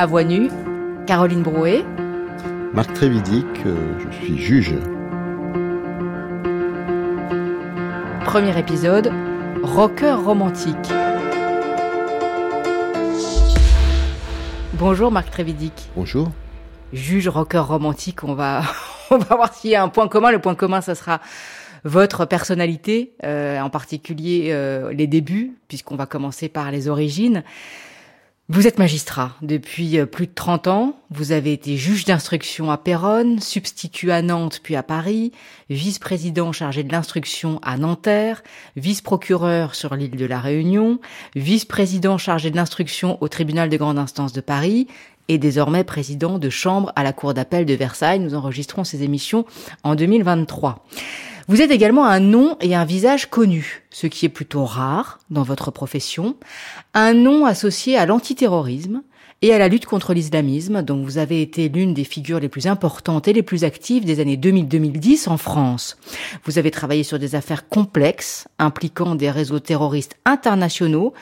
À voix nue, Caroline Brouet. Marc Trévidic, je suis juge. Premier épisode, rocker romantique. Bonjour Marc Trévidic. Bonjour. Juge rocker romantique, on va, on va voir s'il y a un point commun. Le point commun, ça sera votre personnalité, euh, en particulier euh, les débuts, puisqu'on va commencer par les origines. Vous êtes magistrat depuis euh, plus de 30 ans. Vous avez été juge d'instruction à Péronne, substitut à Nantes puis à Paris, vice-président chargé de l'instruction à Nanterre, vice-procureur sur l'île de la Réunion, vice-président chargé de l'instruction au tribunal de grande instance de Paris et désormais président de chambre à la cour d'appel de Versailles. Nous enregistrons ces émissions en 2023. Vous êtes également un nom et un visage connu, ce qui est plutôt rare dans votre profession, un nom associé à l'antiterrorisme et à la lutte contre l'islamisme, dont vous avez été l'une des figures les plus importantes et les plus actives des années 2000-2010 en France. Vous avez travaillé sur des affaires complexes impliquant des réseaux terroristes internationaux,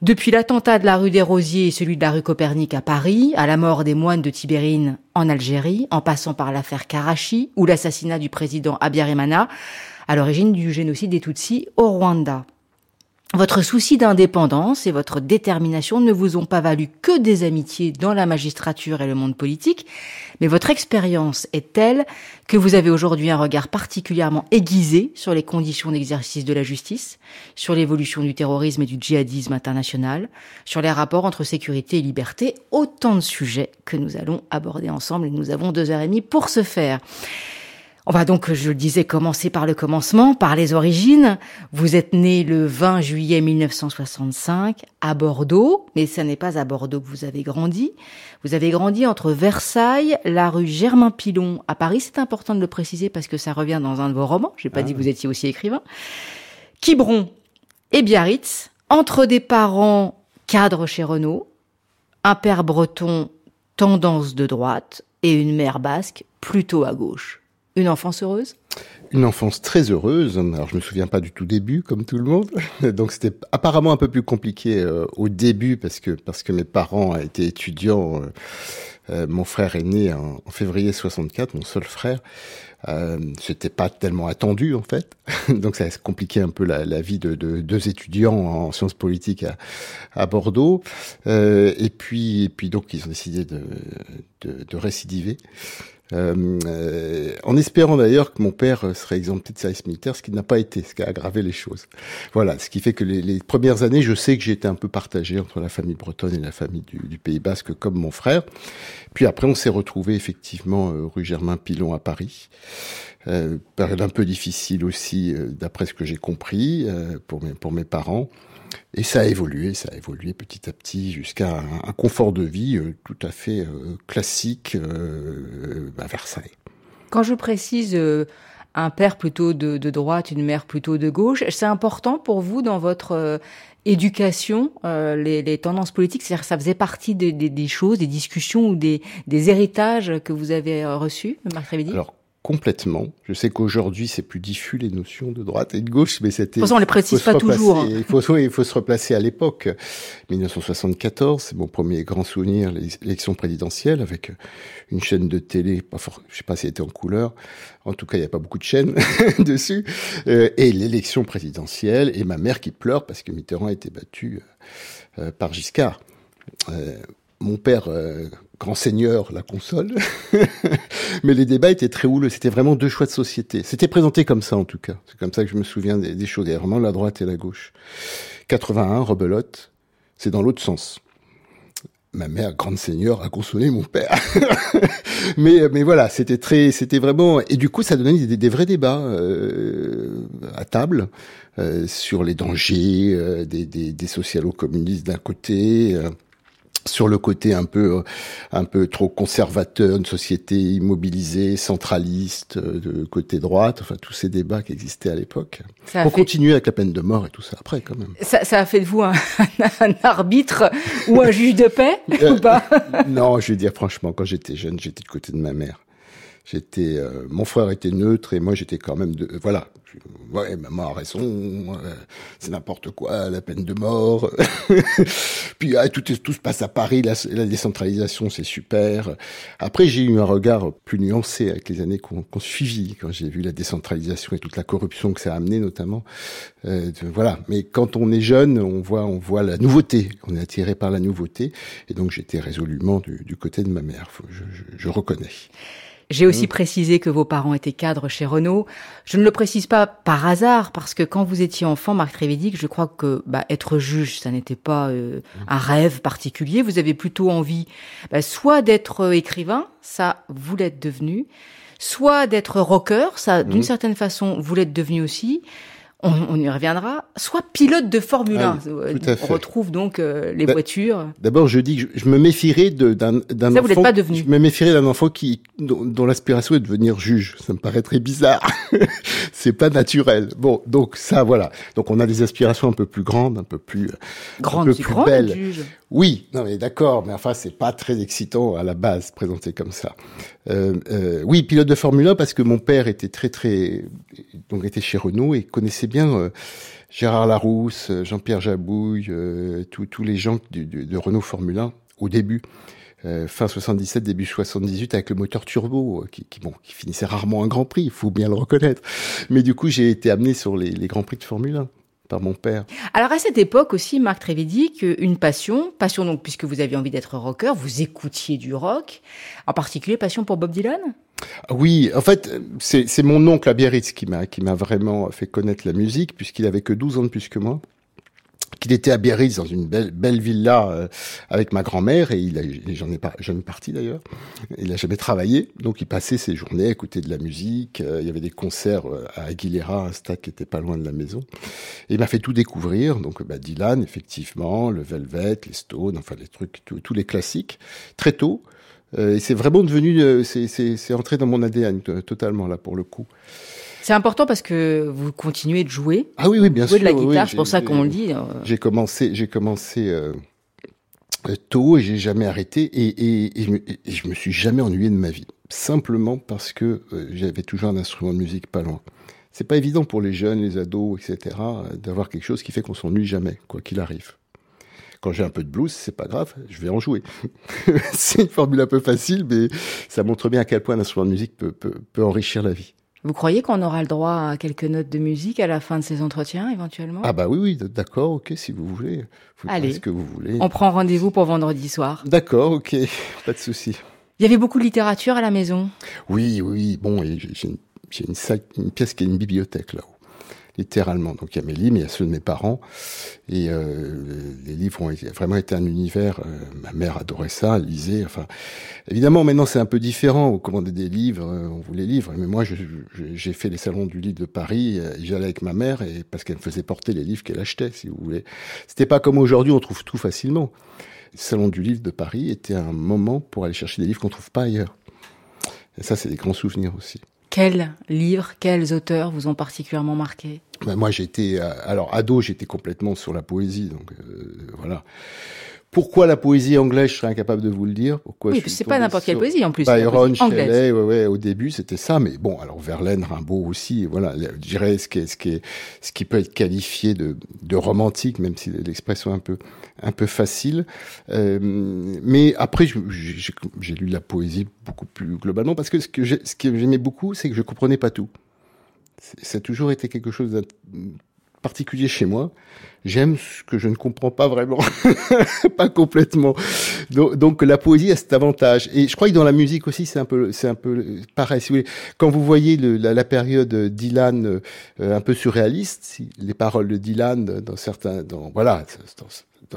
depuis l'attentat de la rue des Rosiers et celui de la rue Copernic à Paris, à la mort des moines de Tibérine en Algérie, en passant par l'affaire Karachi ou l'assassinat du président Abiyarimana, à l'origine du génocide des Tutsis au Rwanda. Votre souci d'indépendance et votre détermination ne vous ont pas valu que des amitiés dans la magistrature et le monde politique, mais votre expérience est telle que vous avez aujourd'hui un regard particulièrement aiguisé sur les conditions d'exercice de la justice, sur l'évolution du terrorisme et du djihadisme international, sur les rapports entre sécurité et liberté, autant de sujets que nous allons aborder ensemble et nous avons deux heures et demie pour ce faire. On va donc, je le disais, commencer par le commencement, par les origines. Vous êtes né le 20 juillet 1965 à Bordeaux, mais ce n'est pas à Bordeaux que vous avez grandi. Vous avez grandi entre Versailles, la rue Germain-Pilon à Paris. C'est important de le préciser parce que ça revient dans un de vos romans. J'ai pas ah dit que vous étiez aussi écrivain. Quiberon et Biarritz, entre des parents cadres chez Renault, un père breton tendance de droite et une mère basque plutôt à gauche. Une enfance heureuse? Une enfance très heureuse. Alors je me souviens pas du tout début, comme tout le monde. Donc c'était apparemment un peu plus compliqué euh, au début parce que parce que mes parents étaient étudiants. Euh, euh, mon frère est né en, février 64, mon seul frère. Euh, c'était pas tellement attendu en fait, donc ça a compliqué un peu la, vie de, de, deux étudiants en sciences politiques à, Bordeaux. Et puis, et puis donc ils ont décidé de, de, de récidiver. Euh, euh, en espérant d'ailleurs que mon père serait exempté de service militaire, ce qui n'a pas été, ce qui a aggravé les choses. Voilà, ce qui fait que les, premières années, je sais que j'étais un peu partagé entre la famille bretonne et la famille du, Pays Basque, comme mon frère. Puis après, on s'est retrouvé effectivement euh, rue Germain-Pilon à Paris. Euh, période un peu difficile aussi, d'après ce que j'ai compris, pour mes, pour mes parents. Et ça a évolué, ça a évolué petit à petit jusqu'à un, confort de vie euh, tout à fait euh, classique euh, à Versailles. Quand je précise un père plutôt de, de, droite, une mère plutôt de gauche, c'est important pour vous dans votre éducation, les, les, tendances politiques, c'est-à-dire que ça faisait partie des, des, des, choses, des discussions ou des, des héritages que vous avez reçus, Marc Révidi Alors complètement. Je sais qu'aujourd'hui, c'est plus diffus les notions de droite et de gauche, mais c'était. De toute façon, on les précise pas toujours. Il faut, il faut se replacer à l'époque. 1974, c'est mon premier grand souvenir, l'élection présidentielle avec une chaîne de télé, pas fort, je sais pas si elle était en couleur. En tout cas, il n'y a pas beaucoup de chaînes dessus. Euh, et l'élection présidentielle et ma mère qui pleure parce que Mitterrand a été battu euh, par Giscard. Euh, mon père, grand seigneur, la console. Mais les débats étaient très houleux. C'était vraiment deux choix de société. C'était présenté comme ça, en tout cas. C'est comme ça que je me souviens des, des choses. A vraiment la droite et la gauche. 81, rebelote. C'est dans l'autre sens. Ma mère, grande seigneur, a consolé mon père. mais, mais voilà, c'était très, c'était vraiment, et du coup, ça donnait des, des vrais débats euh, à table euh, sur les dangers euh, des, des, des socialo-communistes d'un côté, euh, sur le côté un peu un peu trop conservateur, une société immobilisée, centraliste, euh, de côté droite, enfin tous ces débats qui existaient à l'époque. On fait... continuer avec la peine de mort et tout ça après quand même. Ça, ça a fait de vous un, un arbitre ou un juge de paix ou pas? Non, je vais dire franchement, quand j'étais jeune, j'étais du côté de ma mère. J'étais, euh, mon frère était neutre et moi j'étais quand même de, voilà. Ouais, maman a raison, euh, c'est n'importe quoi, la peine de mort. Puis ah, tout, tout se passe à Paris, la, la décentralisation c'est super. Après j'ai eu un regard plus nuancé avec les années qu'on qu suivit, quand j'ai vu la décentralisation et toute la corruption que ça a amené notamment. Euh, voilà, mais quand on est jeune, on voit, on voit la nouveauté, on est attiré par la nouveauté, et donc j'étais résolument du, du, côté de ma mère, je, je, je reconnais. J'ai aussi mmh. précisé que vos parents étaient cadres chez Renault. Je ne le précise pas par hasard parce que quand vous étiez enfant, Marc Trévédic, je crois que bah, être juge, ça n'était pas euh, mmh. un rêve particulier. Vous avez plutôt envie bah, soit d'être euh, écrivain, ça vous l'êtes devenu, soit d'être rocker, ça d'une mmh. certaine façon vous l'êtes devenu aussi on, on, y reviendra, soit pilote de Formule 1. Ah on retrouve donc euh, les voitures. D'abord, je dis que je, je me méfierais d'un enfant. Ça, vous n'êtes pas devenu. Je me méfierais d'un enfant qui dont, dont l'aspiration est de devenir juge. Ça me paraît très bizarre. c'est pas naturel. Bon, donc ça, voilà. Donc on a des aspirations un peu plus grandes, un peu plus, Grande, un peu plus belles. Juge. Oui, non mais d'accord, mais enfin c'est pas très excitant à la base présenté comme ça. Euh, euh, oui, pilote de Formule 1 parce que mon père était très très donc était chez Renault et connaissait bien euh, Gérard Larousse, euh, Jean-Pierre Jabouille, tous les gens de, Renault Formule 1 au début. fin 77, début 78, avec le moteur turbo, qui, qui, bon, qui finissait rarement un Grand Prix, il faut bien le reconnaître. Mais du coup, j'ai été amené sur les, les Grands Prix de Formule 1 par mon père. Alors à cette époque aussi, Marc Trévédic, une passion, passion donc puisque vous aviez envie d'être rocker, vous écoutiez du rock, en particulier passion pour Bob Dylan? Oui, en fait, c'est mon oncle à Biarritz qui m'a qui m'a vraiment fait connaître la musique, puisqu'il avait que 12 ans de plus que moi qu'il était à Biarritz dans une belle belle villa euh, avec ma grand-mère et il a j'en ai pas jamais parti d'ailleurs. Il a jamais travaillé donc il passait ses journées à écouter de la musique euh, il y avait des concerts euh, à Aguilera un stade qui était pas loin de la maison. Et il m'a fait tout découvrir donc bah, Dylan effectivement le Velvet les Stones enfin les trucs tous les classiques très tôt. Euh, et c'est vraiment devenu, euh, c'est entré dans mon ADN totalement là pour le coup. C'est important parce que vous continuez de jouer. Ah oui, oui, bien jouer sûr. de la guitare, oui, c'est pour ça qu'on le dit. Euh. J'ai commencé, j'ai commencé euh, tôt et j'ai jamais arrêté et, et, et, je me, et, je me, suis jamais ennuyé de ma vie. Simplement parce que euh, j'avais toujours un instrument de musique pas loin. C'est pas évident pour les jeunes, les ados, etc., d'avoir quelque chose qui fait qu'on s'ennuie jamais, quoi qu'il arrive. Quand j'ai un peu de blues, c'est pas grave, je vais en jouer. c'est une formule un peu facile, mais ça montre bien à quel point un instrument de musique peut, peut, peut enrichir la vie. Vous croyez qu'on aura le droit à quelques notes de musique à la fin de ces entretiens, éventuellement? Ah bah oui, oui, d'accord, ok, si vous voulez. Vous Allez, ce que vous voulez. On prend rendez-vous pour vendredi soir. D'accord, ok, pas de souci. Il y avait beaucoup de littérature à la maison? Oui, oui, bon, j'ai une, une, une pièce qui est une bibliothèque là-haut littéralement. Donc il y a mes livres, il y a ceux de mes parents. Et euh, les livres ont vraiment été un univers. Euh, ma mère adorait ça, lisait. Enfin, évidemment, maintenant c'est un peu différent. On commandait des livres, euh, on voulait livres. Mais moi, j'ai fait les salons du livre de Paris. J'allais avec ma mère et parce qu'elle me faisait porter les livres qu'elle achetait, si vous voulez. C'était pas comme aujourd'hui, on trouve tout facilement. Le salon du livre de Paris était un moment pour aller chercher des livres qu'on trouve pas ailleurs. Et ça, c'est des grands souvenirs aussi. Quels livres, quels auteurs vous ont particulièrement marqué? Ben Moi, j'étais, alors ado, j'étais complètement sur la poésie, donc euh, voilà. Pourquoi la poésie anglaise, je serais incapable de vous le dire. Pourquoi oui, c'est pas n'importe quelle poésie en plus. Byron, Shelley, ouais, ouais, au début c'était ça, mais bon, alors Verlaine, Rimbaud aussi, voilà, je dirais ce qui est, ce qui est, ce qui peut être qualifié de, de romantique, même si l'expression est un peu, un peu facile. Euh, mais après, j'ai lu la poésie beaucoup plus globalement parce que ce que j'aimais beaucoup, c'est que je comprenais pas tout. Ça a toujours été quelque chose de particulier chez moi. J'aime ce que je ne comprends pas vraiment, pas complètement. Donc, la poésie a cet avantage. Et je crois que dans la musique aussi, c'est un peu, c'est un peu pareil. Si vous quand vous voyez la, période Dylan euh, un peu surréaliste, les paroles de Dylan dans certains, dans voilà,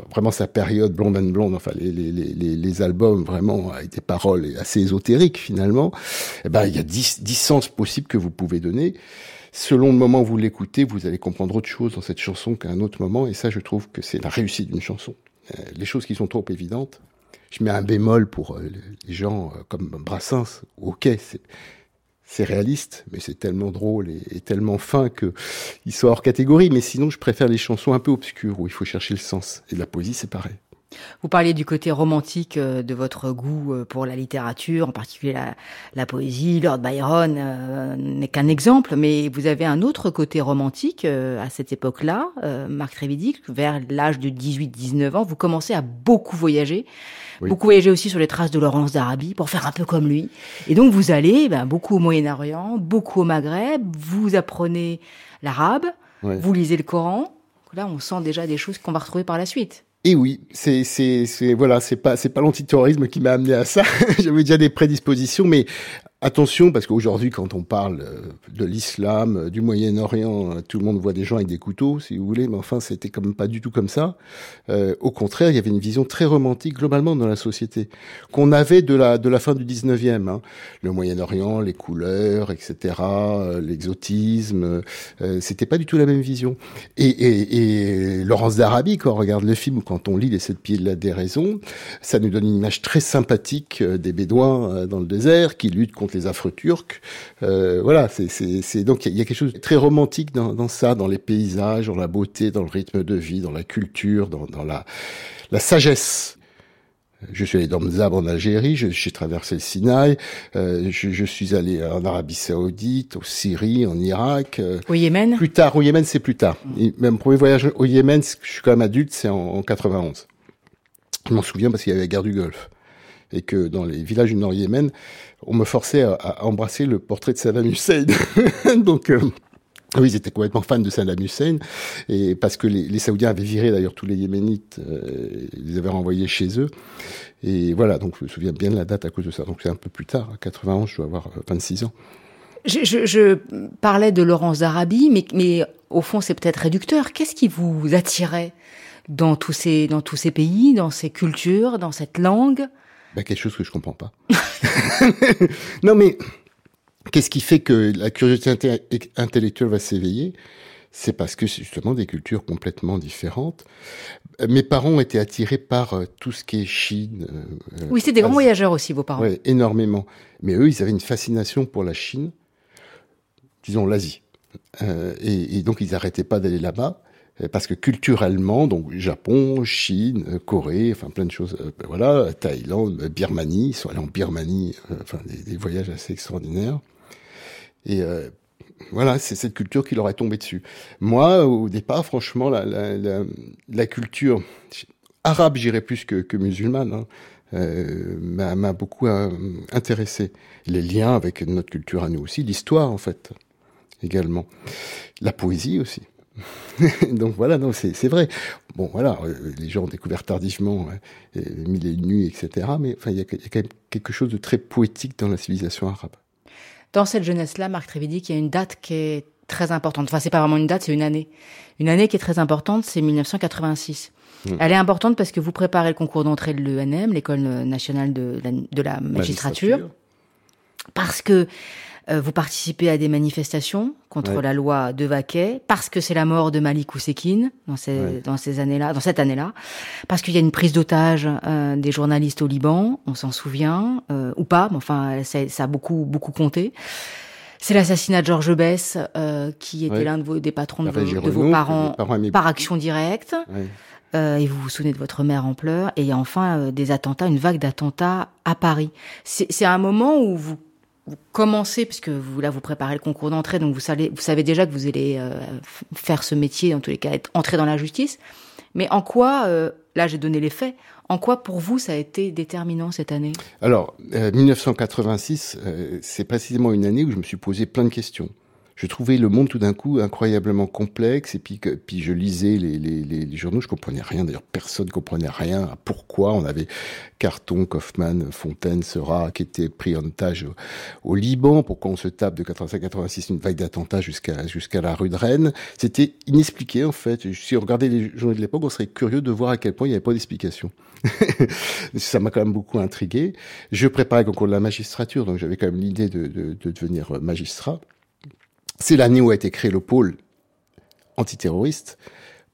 vraiment sa période blonde and blonde, enfin les, les, les, les albums vraiment avec des paroles assez ésotériques finalement, eh ben il y a dix, dix sens possibles que vous pouvez donner selon le moment où vous l'écoutez, vous allez comprendre autre chose dans cette chanson qu'à un autre moment. Et ça, je trouve que c'est la réussite d'une chanson. Euh, les choses qui sont trop évidentes, je mets un bémol pour euh, les gens euh, comme Brassens. Ok, c'est réaliste, mais c'est tellement drôle et, tellement fin que il soit hors catégorie. Mais sinon, je préfère les chansons un peu obscures où il faut chercher le sens. Et la poésie, c'est pareil. Vous parliez du côté romantique euh, de votre goût euh, pour la littérature, en particulier la, poésie. Lord Byron euh, n'est qu'un exemple, mais vous avez un autre côté romantique à cette époque-là. Marc Trévidic, vers l'âge de 18-19 ans, vous commencez à beaucoup voyager. Beaucoup voyager aussi sur les traces de Laurence d'Arabie pour faire un peu comme lui. Et donc vous allez ben, beaucoup au Moyen-Orient, beaucoup au Maghreb, vous apprenez l'arabe, vous lisez le Coran. Là, on sent déjà des choses qu'on va retrouver par la suite. Et oui, c'est c'est voilà, c'est pas c'est pas l'antiterrorisme qui m'a amené à ça. J'avais déjà des prédispositions, mais Attention, parce qu'aujourd'hui, quand on parle euh, de l'islam, euh, du Moyen-Orient, euh, tout le monde voit des gens avec des couteaux, si vous voulez, mais enfin, c'était même pas du tout comme ça. Euh, au contraire, il y avait une vision très romantique globalement dans la société, qu'on avait de la de la fin du 19e. Hein. Le Moyen-Orient, les couleurs, etc., l'exotisme, euh, c'était pas du tout la même vision. Et, et, et Laurence d'Arabie, quand on regarde le film ou quand on lit Les Sept Pieds de la Déraison, ça nous donne une image très sympathique des Bédouins dans le désert qui luttent contre les affreux turcs. Euh, voilà, c'est donc il y, a quelque chose de très romantique dans, dans, ça, dans les paysages, dans la beauté, dans le rythme de vie, dans la culture, dans, dans la, la sagesse. Je suis allé dans Mzab en Algérie, j'ai traversé le Sinaï, euh, je, je, suis allé en Arabie Saoudite, au Syrie, en Irak. Euh, au Yémen? Plus tard, au Yémen c'est plus tard. Et même premier voyage au Yémen, je suis quand même adulte, c'est en, en 91. Je m'en souviens parce qu'il y avait la guerre du Golfe et que dans les villages du Nord Yémen, on me forçait à, embrasser le portrait de Saddam Hussein. Donc euh, oui, ils étaient complètement fans de Saddam Hussein, et parce que les, Saoudiens avaient viré d'ailleurs tous les Yéménites, euh, ils les avaient renvoyés chez eux. Et voilà, donc je me souviens bien de la date à cause de ça. Donc c'est un peu plus tard, à 91, je dois avoir 26 euh, ans. Je, je, je parlais de Laurence d'Arabie, mais, mais au fond c'est peut-être réducteur. Qu'est-ce qui vous attirait dans tous ces dans tous ces pays, dans ces cultures, dans cette langue? Bah, quelque chose que je comprends pas. non, mais qu'est-ce qui fait que la curiosité intellectuelle va s'éveiller? C'est parce que c'est justement des cultures complètement différentes. Mes parents ont été attirés par euh, tout ce qui est Chine. Euh, oui, c'est des grands voyageurs aussi, vos parents. Oui, énormément. Mais eux, ils avaient une fascination pour la Chine, disons l'Asie. Euh, et, et, donc, ils n'arrêtaient pas d'aller là-bas. Euh, parce que culturellement, donc Japon, Chine, euh, Corée, enfin plein de choses, euh, voilà, Thaïlande, Birmanie, ils sont allés en Birmanie, enfin des, voyages assez extraordinaires. Et voilà, c'est cette culture qui leur est tombée dessus. Moi, au départ, franchement, la, culture arabe, j'irais plus que, musulmane, hein, euh, m'a beaucoup intéressé. Les liens avec notre culture à nous aussi, l'histoire en fait, également. La poésie aussi. donc voilà, non, c'est vrai. Bon, voilà, euh, les gens ont découvert tardivement hein, mille et une nuits, etc. Mais enfin, il y, a quand même quelque chose de très poétique dans la civilisation arabe. Dans cette jeunesse-là, Marc Trévidic, il y a une date qui est très importante. Enfin, c'est pas vraiment une date, c'est une année. Une année qui est très importante, c'est 1986. Hmm. Elle est importante parce que vous préparez le concours d'entrée de l'ENM, l'école nationale de la, de la magistrature. magistrature. Parce que vous participez à des manifestations contre la loi de Vaquet parce que c'est la mort de Malik Oussekine dans ces dans ces années-là, dans cette année-là, parce qu'il y a une prise d'otage euh, des journalistes au Liban, on s'en souvient euh, ou pas, mais enfin ça, ça a beaucoup beaucoup compté. C'est l'assassinat de Georges Bess, qui était l'un de vos, des patrons de, vos, parents, par action directe. et vous vous souvenez de votre mère en pleurs. Et enfin des attentats, une vague d'attentats à Paris. C'est un moment où vous vous commencez, puisque vous là vous préparez le concours d'entrée, donc vous savez, vous savez déjà que vous allez euh, faire ce métier, en tous les cas, être entré dans la justice. Mais en quoi, euh, là j'ai donné les faits, en quoi pour vous ça a été déterminant cette année? Alors, 1986, euh, c'est précisément une année où je me suis posé plein de questions je trouvais le monde tout d'un coup incroyablement complexe et puis que, puis je lisais les, les, les, journaux, je comprenais rien. D'ailleurs, personne comprenait rien à pourquoi on avait Carton, Kaufmann, Fontaine, Seurat qui étaient pris en otage au, Liban, pourquoi on se tape de 85-86 une vague d'attentats jusqu'à jusqu'à la rue de Rennes. C'était inexpliqué en fait. Si on regardait les journaux de l'époque, on serait curieux de voir à quel point il n'y avait pas d'explication. ça m'a quand même beaucoup intrigué. Je préparais le concours de la magistrature, donc j'avais quand même l'idée de, de, de devenir magistrat. C'est l'année où a été créé le pôle antiterroriste,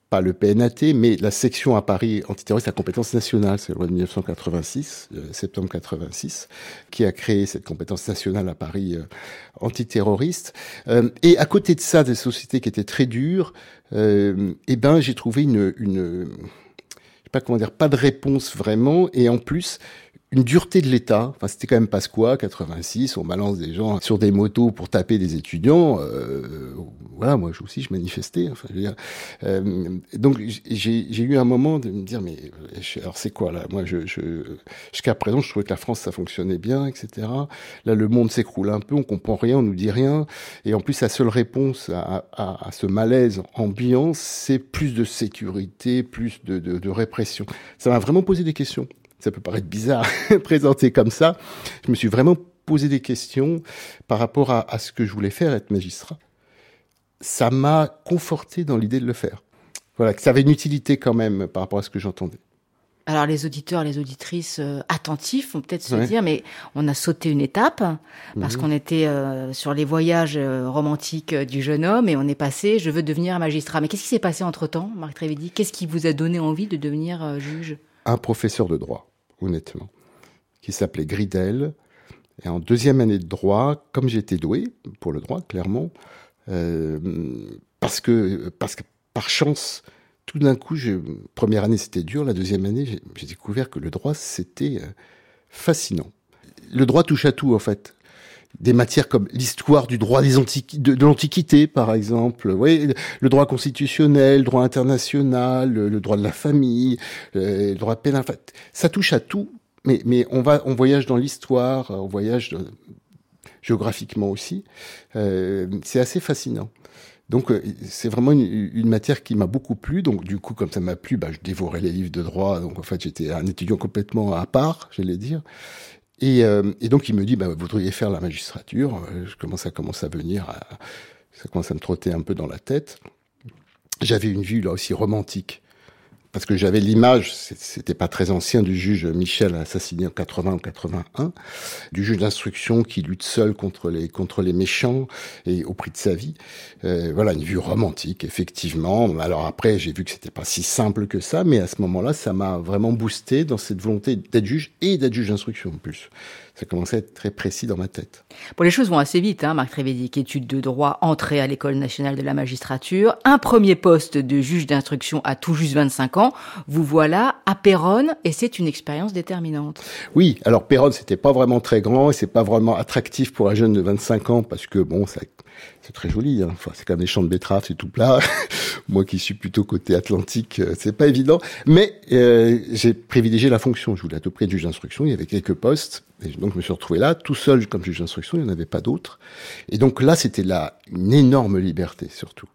pas le PNAT, mais la section à Paris antiterroriste à compétence nationale, c'est la loi de 1986, euh, septembre 86, qui a créé cette compétence nationale à Paris euh, antiterroriste. Euh, et à côté de ça, des sociétés qui étaient très dures, eh ben j'ai trouvé une, une sais pas comment dire, pas de réponse vraiment, et en plus une dureté de l'État. Enfin, c'était quand même pas quoi, 86, on balance des gens sur des motos pour taper des étudiants. Euh, voilà, moi aussi je manifestais. Euh, donc j'ai eu un moment de me dire mais alors c'est quoi là? Moi, jusqu'à présent, je trouvais que la France ça fonctionnait bien, etc. Là, le monde s'écroule un peu, on comprend rien, on nous dit rien, et en plus la seule réponse à, ce malaise ambiant, c'est plus de sécurité, plus de répression. Ça m'a vraiment posé des questions ça peut paraître bizarre présenté comme ça, je me suis vraiment posé des questions par rapport à, à ce que je voulais faire, être magistrat. Ça m'a conforté dans l'idée de le faire. Voilà, que ça avait une utilité quand même par rapport à ce que j'entendais. Alors les auditeurs, les auditrices euh, attentifs vont peut-être se ouais. dire, mais on a sauté une étape parce mmh. qu'on était euh, sur les voyages euh, romantiques du jeune homme et on est passé, je veux devenir magistrat. Mais qu'est-ce qui s'est passé entre temps, Marc Trévédy Qu'est-ce qui vous a donné envie de devenir juge? Un professeur de droit honnêtement, qui s'appelait Gridel. Et en deuxième année de droit, comme j'étais doué pour le droit, clairement, euh, parce que parce que par chance, tout d'un coup, première année c'était dur, la deuxième année j'ai découvert que le droit c'était euh, fascinant. Le droit touche à tout en fait. Des matières comme l'histoire du droit des de, l'Antiquité, par exemple, le droit constitutionnel, le droit international, le, droit de la famille, le, droit pénal. Enfin, ça touche à tout, mais, mais on va, on voyage dans l'histoire, on voyage géographiquement aussi. Euh, c'est assez fascinant. Donc euh, c'est vraiment une, une, matière qui m'a beaucoup plu. Donc du coup, comme ça m'a plu, bah, je dévorais les livres de droit. Donc en fait, j'étais un étudiant complètement à part, j'allais dire. Et, euh, et, donc il me dit, bah, vous devriez faire la magistrature. Euh, je commence à commencer à venir, à, ça commence à me trotter un peu dans la tête. J'avais une vue là aussi romantique parce que j'avais l'image, c'était pas très ancien, du juge Michel assassiné en 80 ou 81, du juge d'instruction qui lutte seul contre les contre les méchants et au prix de sa vie. Euh, voilà une vue romantique, effectivement. Alors après, j'ai vu que c'était pas si simple que ça, mais à ce moment-là, ça m'a vraiment boosté dans cette volonté d'être juge et d'être juge d'instruction en plus ça commençait à être très précis dans ma tête. Bon, les choses vont assez vite, hein, Marc Trévédic, études de droit, entrée à l'École nationale de la magistrature, un premier poste de juge d'instruction à tout juste 25 ans. Vous voilà à Péronne et c'est une expérience déterminante. Oui, alors Péronne, c'était pas vraiment très grand et c'est pas vraiment attractif pour un jeune de 25 ans parce que bon, ça c'est très joli. Hein. Enfin, c'est comme des champs de betteraves, c'est tout plat. Moi qui suis plutôt côté atlantique, euh, c'est pas évident. Mais euh, j'ai privilégié la fonction. Je voulais à tout prix être juge d'instruction. Il y avait quelques postes. Et donc je me suis retrouvé là, tout seul comme juge d'instruction. Il n'y en avait pas d'autres. Et donc là, c'était là une énorme liberté surtout.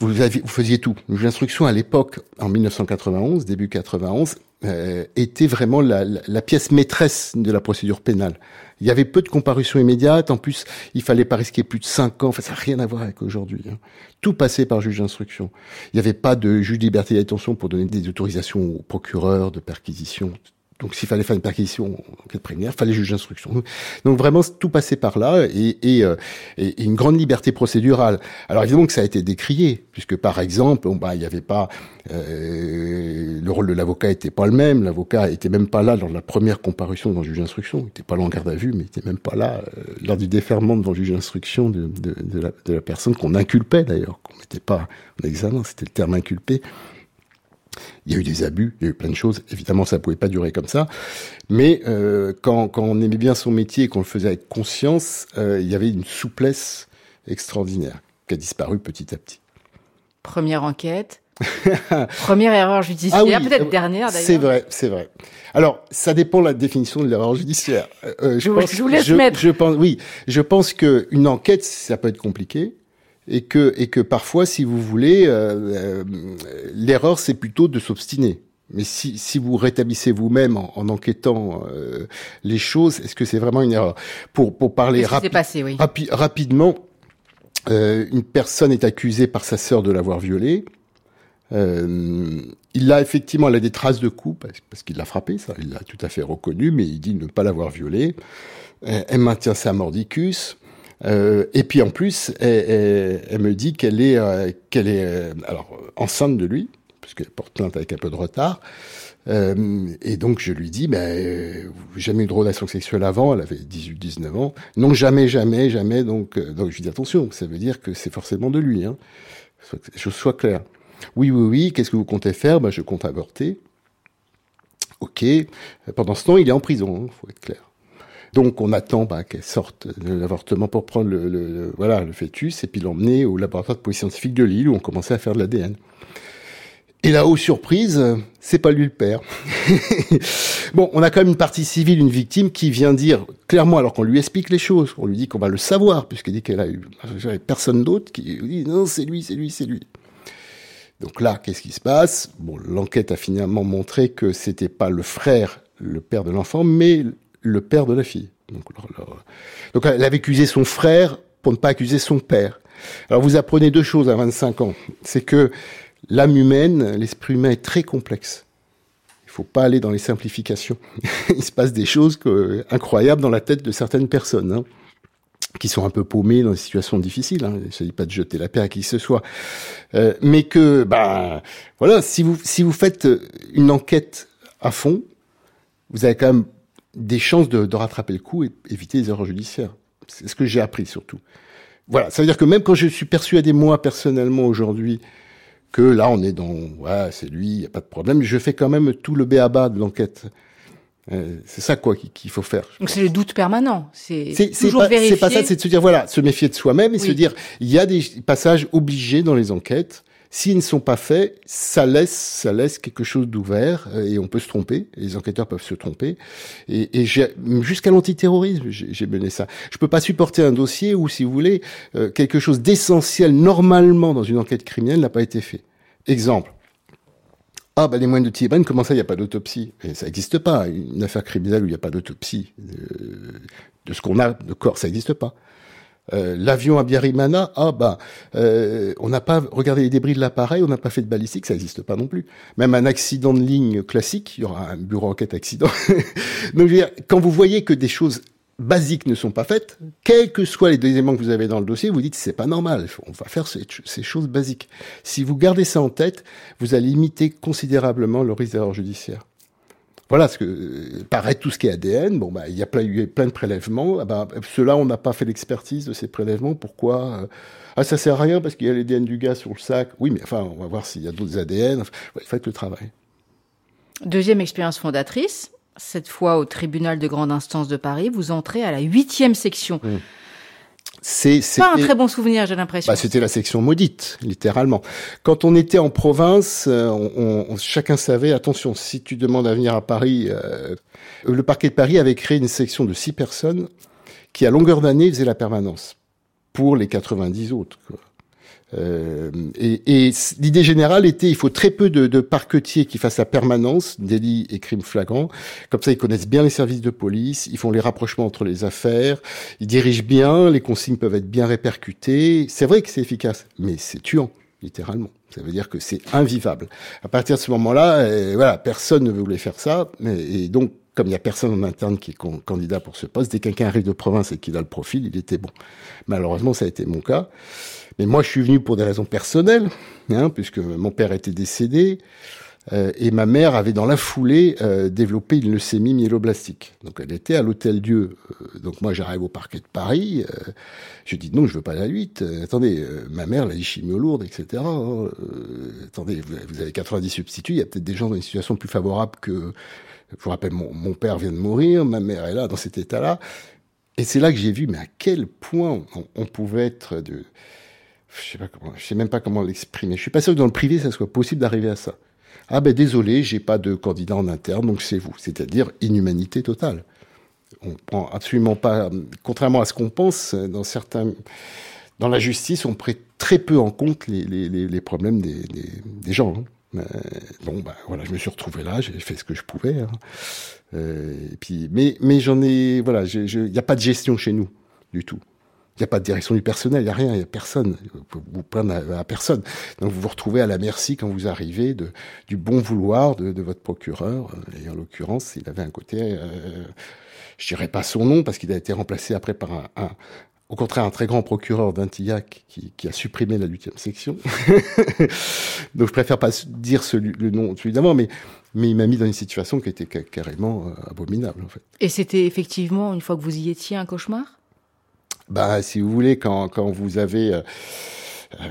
Vous, vous faisiez tout. Juge d'instruction à l'époque, en 1991, début 91, euh, était vraiment la, la, la, pièce maîtresse de la procédure pénale. Il y avait peu de comparutions immédiates. En plus, il fallait pas risquer plus de cinq ans. Enfin, ça n'a rien à voir avec aujourd'hui. Hein. Tout passait par juge d'instruction. Il n'y avait pas de juge de liberté d'attention pour donner des autorisations au procureur de perquisition. Donc s'il fallait faire une perquisition en cas de préliminaire, fallait juge d'instruction. Donc vraiment tout passait par là et, et, euh, et, une grande liberté procédurale. Alors évidemment que ça a été décrié puisque par exemple, bon, bah il n'y avait pas euh, le rôle de l'avocat était pas le même. L'avocat était même pas là dans la première comparution devant le juge d'instruction. Il était pas là en garde à vue, mais il était même pas là euh, lors du déferment devant le juge d'instruction de, de, de, la, de la personne qu'on inculpait d'ailleurs, qu'on mettait pas en examen. C'était le terme inculpé. Il y a eu des abus, il y a eu plein de choses. Évidemment, ça pouvait pas durer comme ça. Mais euh, quand, quand, on aimait bien son métier et qu'on le faisait avec conscience, euh, il y avait une souplesse extraordinaire qui a disparu petit à petit. Première enquête. Première erreur judiciaire, ah oui, peut-être euh, dernière d'ailleurs. C'est vrai, c'est vrai. Alors, ça dépend de la définition de l'erreur judiciaire. Euh, je, je, pense, vous laisse je, mettre. Je pense, oui, je pense que une enquête, ça peut être compliqué et que et que parfois, si vous voulez, euh, euh, l'erreur c'est plutôt de s'obstiner. Mais si, si vous rétablissez vous-même en, en, enquêtant euh, les choses, est-ce que c'est vraiment une erreur? Pour pour parler rapi passé, oui? rapi rapidement, euh, une personne est accusée par sa sœur de l'avoir violée. Euh, il a effectivement, elle a des traces de coups parce, parce qu'il l'a frappé, ça, il l'a tout à fait reconnu, mais il dit ne pas l'avoir violée. Elle maintient sa mordicus. Euh, et puis en plus, elle, elle, elle me dit qu'elle est, euh, qu'elle est euh, alors enceinte de lui, puisqu'elle porte plainte avec un peu de retard. Euh, et donc je lui dis, ben, jamais eu de relation sexuelle avant, elle avait 18-19 ans. Non, jamais, jamais, jamais. Donc, donc je lui dis attention, ça veut dire que c'est forcément de lui. Hein. Je sois clair. Oui, oui, oui, qu'est-ce que vous comptez faire? Bah, Je compte avorter. Ok. Pendant ce temps, il est en prison, il faut être clair. Donc on attend bah, qu'elle sorte de l'avortement pour prendre le, voilà, le fœtus et puis l'emmener au laboratoire de police scientifique de Lille où on commençait à faire de l'ADN. Et là, aux surprise, c'est pas lui le père. bon, on a quand même une partie civile, une victime qui vient dire clairement, alors qu'on lui explique les choses, on lui dit qu'on va le savoir, puisqu'elle dit qu'elle a eu personne d'autre qui dit non, c'est lui, c'est lui, c'est lui. Donc là, qu'est-ce qui se passe? Bon, l'enquête a finalement montré que c'était pas le frère, le père de l'enfant, mais le père de la fille. Donc, donc elle avait accusé son frère pour ne pas accuser son père. Alors vous apprenez deux choses à 25 ans. C'est que l'âme humaine, l'esprit humain est très complexe. Il faut pas aller dans les simplifications. Il se passe des choses incroyables dans la tête de certaines personnes. Hein, qui sont un peu paumées dans des situations difficiles. Hein. Il ne s'agit pas de jeter la paix à qui que ce soit, euh, mais que, bah, voilà, si vous si vous faites une enquête à fond, vous avez quand même des chances de, de rattraper le coup et éviter les erreurs judiciaires. C'est ce que j'ai appris surtout. Voilà, ça veut dire que même quand je suis persuadé moi personnellement aujourd'hui que là on est dans ouais c'est lui, il y a pas de problème, je fais quand même tout le béaba de l'enquête. Euh, c'est ça quoi qu'il faut faire. Donc c'est le doute permanent. C'est toujours vérifier. C'est pas ça, c'est de se dire voilà, se méfier de soi-même et se dire il y a des passages obligés dans les enquêtes. S'ils ne sont pas faits, ça laisse, ça laisse quelque chose d'ouvert euh, et on peut se tromper. Les enquêteurs peuvent se tromper. Et, jusqu'à l'antiterrorisme, j'ai mené ça. Je peux pas supporter un dossier où, si vous voulez, euh, quelque chose d'essentiel normalement dans une enquête criminelle n'a pas été fait. Exemple. Ah, bah, les moines de Tibane, comment ça, il n'y a pas d'autopsie? Et ça n'existe pas. Une affaire criminelle où il n'y a pas d'autopsie de, de, ce qu'on a de corps, ça n'existe pas. Euh, l'avion à Biarimana, ah bah, euh, on n'a pas regardé les débris de l'appareil, on n'a pas fait de balistique, ça n'existe pas non plus. Même un accident de ligne classique, il y aura un bureau enquête accident. Donc, je veux dire, quand vous voyez que des choses basiques ne sont pas faites, quels que soient les éléments que vous avez dans le dossier, vous dites c'est pas normal, on va faire ces, choses basiques. Si vous gardez ça en tête, vous allez limiter considérablement le risque d'erreur judiciaire. Voilà, ce que euh, paraît tout ce qui est ADN. Bon, bah, il y a plein, eu plein de prélèvements. Ah bah, Ceux-là, on n'a pas fait l'expertise de ces prélèvements. Pourquoi euh, Ah, ça sert à rien parce qu'il y a l'ADN du gars sur le sac. Oui, mais enfin, on va voir s'il y a d'autres ADN. Faites le travail. Deuxième expérience fondatrice, cette fois au tribunal de grande instance de Paris. Vous entrez à la huitième section. Mmh. C'est pas un très bon souvenir, j'ai l'impression. Bah, c'était la section maudite, littéralement. Quand on était en province, euh, on, chacun savait, attention, si tu demandes à venir à Paris, euh, le parquet de Paris avait créé une section de six personnes qui, à longueur d'année, faisaient la permanence pour les 90 autres. Quoi. Euh, et, et l'idée générale était, il faut très peu de, de parquetiers qui fassent la permanence délits et crimes flagrants. Comme ça, ils connaissent bien les services de police, ils font les rapprochements entre les affaires, ils dirigent bien, les consignes peuvent être bien répercutées. C'est vrai que c'est efficace, mais c'est tuant, littéralement. Ça veut dire que c'est invivable. À partir de ce moment-là, euh, voilà, personne ne voulait faire ça, et donc comme il n'y a personne en interne qui est candidat pour ce poste, dès que quelqu'un arrive de province et qu'il a le profil, il était bon. Malheureusement, ça a été mon cas. Mais moi, je suis venu pour des raisons personnelles, hein, puisque mon père était décédé. Euh, et ma mère avait dans la foulée euh, développé une leucémie myéloblastique. Donc elle était à l'Hôtel Dieu. Euh, donc moi j'arrive au parquet de Paris. Euh, je dis non, je veux pas la 8. attendez, ma mère la chimio lourde, etc. Hein, attendez, vous, avez 90 substituts. Il y a peut-être des gens dans une situation plus favorable que. Je vous rappelle, mon, père vient de mourir, ma mère est là dans cet état-là. Et c'est là que j'ai vu, mais à quel point on, pouvait être de je sais sais même pas comment l'exprimer. Je suis pas sûr que dans le privé, ça soit possible d'arriver à ça. Ah ben désolé, j'ai pas de candidat en interne, donc c'est vous. C'est-à-dire inhumanité totale. On prend absolument pas, contrairement à ce qu'on pense, dans certains, dans la justice, on prête très peu en compte les, problèmes des gens. Hein. Bon, ben voilà, je me suis retrouvé là, j'ai fait ce que je pouvais. Hein. Euh, et puis, mais, mais j'en ai, voilà, il n'y a pas de gestion chez nous du tout. Il n'y a pas de direction du personnel, il n'y a rien, il n'y a personne. Vous vous plaindre à, personne. Donc vous vous retrouvez à la merci quand vous arrivez du bon vouloir de, votre procureur. Et en l'occurrence, il avait un côté, euh, je dirais pas son nom parce qu'il a été remplacé après par un au contraire, un très grand procureur d'Antillac qui, qui, a supprimé la huitième section. Donc je préfère pas dire celui, le nom évidemment, mais mais il m'a mis dans une situation qui était carrément euh, abominable en fait. Et c'était effectivement une fois que vous y étiez un cauchemar? Bah, si vous voulez, quand, quand vous avez... Euh, euh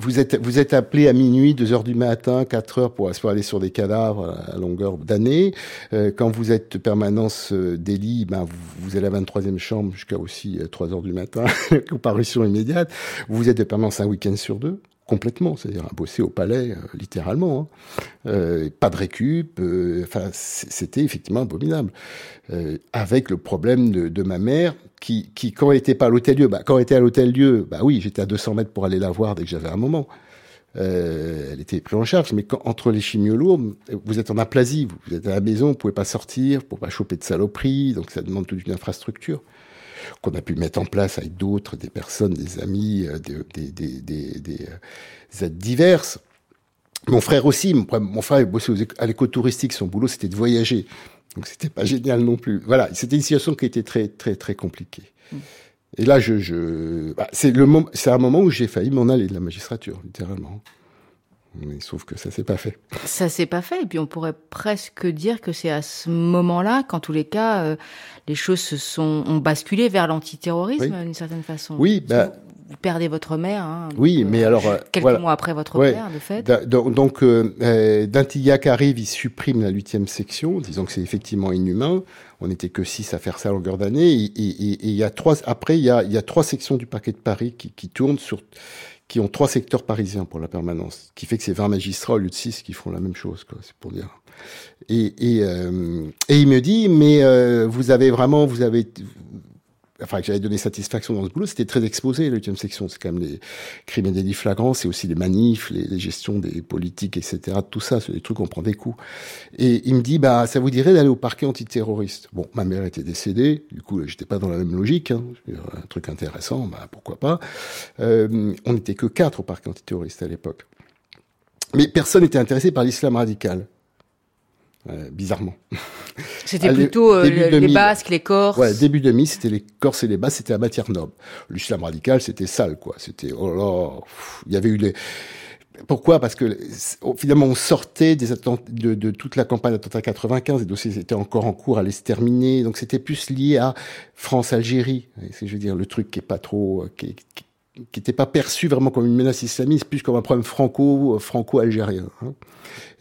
vous êtes appelé à minuit, 2 heures du matin, 4 heures pour, aller sur des cadavres à longueur d'année. Euh, quand vous êtes permanence euh, délit, ben vous, vous, allez à la 23e chambre jusqu'à aussi 3 heures du matin, comparution immédiate. Vous êtes de permanence un week-end sur deux complètement, c'est-à-dire à bosser au palais, euh, littéralement. Hein. Euh, pas de récup, euh, c'était effectivement abominable. avec le problème de, ma mère, qui, qui quand elle n'était pas à l'hôtel-dieu, bah, quand elle était à l'hôtel-dieu, bah oui, j'étais à 200 mètres pour aller la voir dès que j'avais un moment. elle était prise en charge, mais entre les chimios lourdes, vous êtes en aplasie, vous, êtes à la maison, vous pouvez pas sortir, vous pouvez pas choper de saloperie, donc ça demande toute une infrastructure qu'on a pu mettre en place avec d'autres, des personnes, des amis, euh, des, des, des, des, euh, aides diverses. Mon frère aussi, mon, frère bossait à l'écotouristique, son boulot c'était de voyager. Donc c'était pas génial non plus. Voilà, c'était une situation qui était très très très compliquée. Mm. Et là, je, je bah, c'est le c'est un moment où j'ai failli m'en aller de la magistrature, littéralement. Mais sauf que ça s'est pas fait. Ça s'est pas fait. Et puis on pourrait presque dire que c'est à ce moment-là qu'en tous les cas, euh, les choses se sont ont basculé vers l'antiterrorisme d'une certaine façon. Oui, bah, vous perdez votre mère. Hein, oui, mais alors euh, quelques mois après votre père, de fait. donc, euh, euh Dintillac arrive, il supprime la huitième section, disant que c'est effectivement inhumain. On n'était que six à faire ça à longueur d'année. Et il y a trois. Après, il y a, y a trois sections du parquet de Paris qui, qui tournent sur qui ont trois secteurs parisiens pour la permanence, qui fait que c'est 20 magistrats au lieu de 6 qui font la même chose, quoi, c'est pour dire. Et, et, euh, il me dit, mais euh, vous avez vraiment, vous avez, enfin que j'avais donné satisfaction dans ce boulot, c'était très exposé la huitième section. C'est quand même les crimes et délits flagrants, c'est aussi les manifs, les, les, gestions des politiques, etc. Tout ça, c'est des trucs qu'on prend des coups. Et il me dit, bah ça vous dirait d'aller au parquet antiterroriste. Bon, ma mère était décédée, du coup j'étais pas dans la même logique. Hein. Un truc intéressant, bah pourquoi pas. Euh, on n'était que quatre au parquet antiterroriste à l'époque. Mais personne n'était intéressé par l'islam radical. Euh, bizarrement. C'était plutôt euh, les Basques, les Corses. Ouais, début demi, c'était les Corses et les Basques, c'était la matière noble. L'islam radical, c'était sale, quoi. C'était oh là, il y avait eu les. Pourquoi? Parce que finalement, on sortait des de, de, toute la campagne d'attentat 95, les dossiers étaient encore en cours, allaient se terminer, donc c'était plus lié à France-Algérie. C'est, je veux dire, le truc qui est pas trop, qui, qui n'était pas perçu vraiment comme une menace islamiste, plus comme un problème franco franco-algérien. Hein.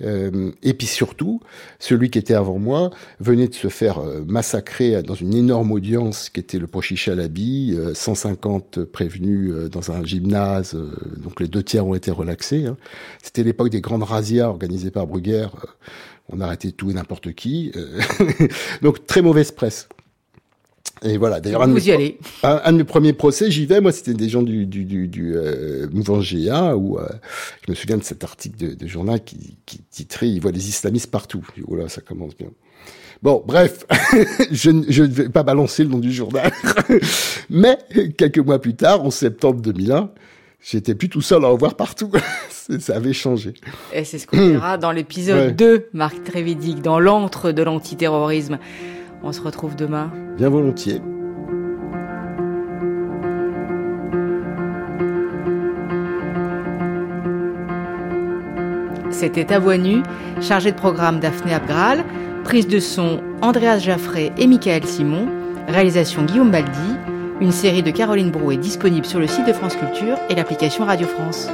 Euh, et puis surtout, celui qui était avant moi venait de se faire euh, massacrer dans une énorme audience qui était le Pochi Chalabi, 150 euh, prévenus dans un gymnase, donc les deux tiers ont été relaxés. Hein. C'était l'époque des grandes razzias organisées par Bruguère. on arrêtait tout et n'importe qui. donc très mauvaise presse. Et voilà. D'ailleurs, un, Vous y allez. Un, un, de mes premiers procès, j'y vais. Moi, c'était des gens du, du, du, du euh, mouvement GA où euh, je me souviens de cet article de, de journal qui, qui titrait "Il voit des islamistes partout". Oh là, ça commence bien. Bon, bref, je, je ne vais pas balancer le nom du journal, mais quelques mois plus tard, en septembre 2001, j'étais plus tout seul à en voir partout. ça avait changé. Et c'est ce qu'on verra dans l'épisode 2, Marc Trévidic, dans l'antre de l'antiterrorisme. On se retrouve demain. Bien volontiers. C'était à voix nue, chargé de programme Daphné Abgral, prise de son Andreas Jaffray et Michael Simon, réalisation Guillaume Baldi. Une série de Caroline Brou est disponible sur le site de France Culture et l'application Radio France.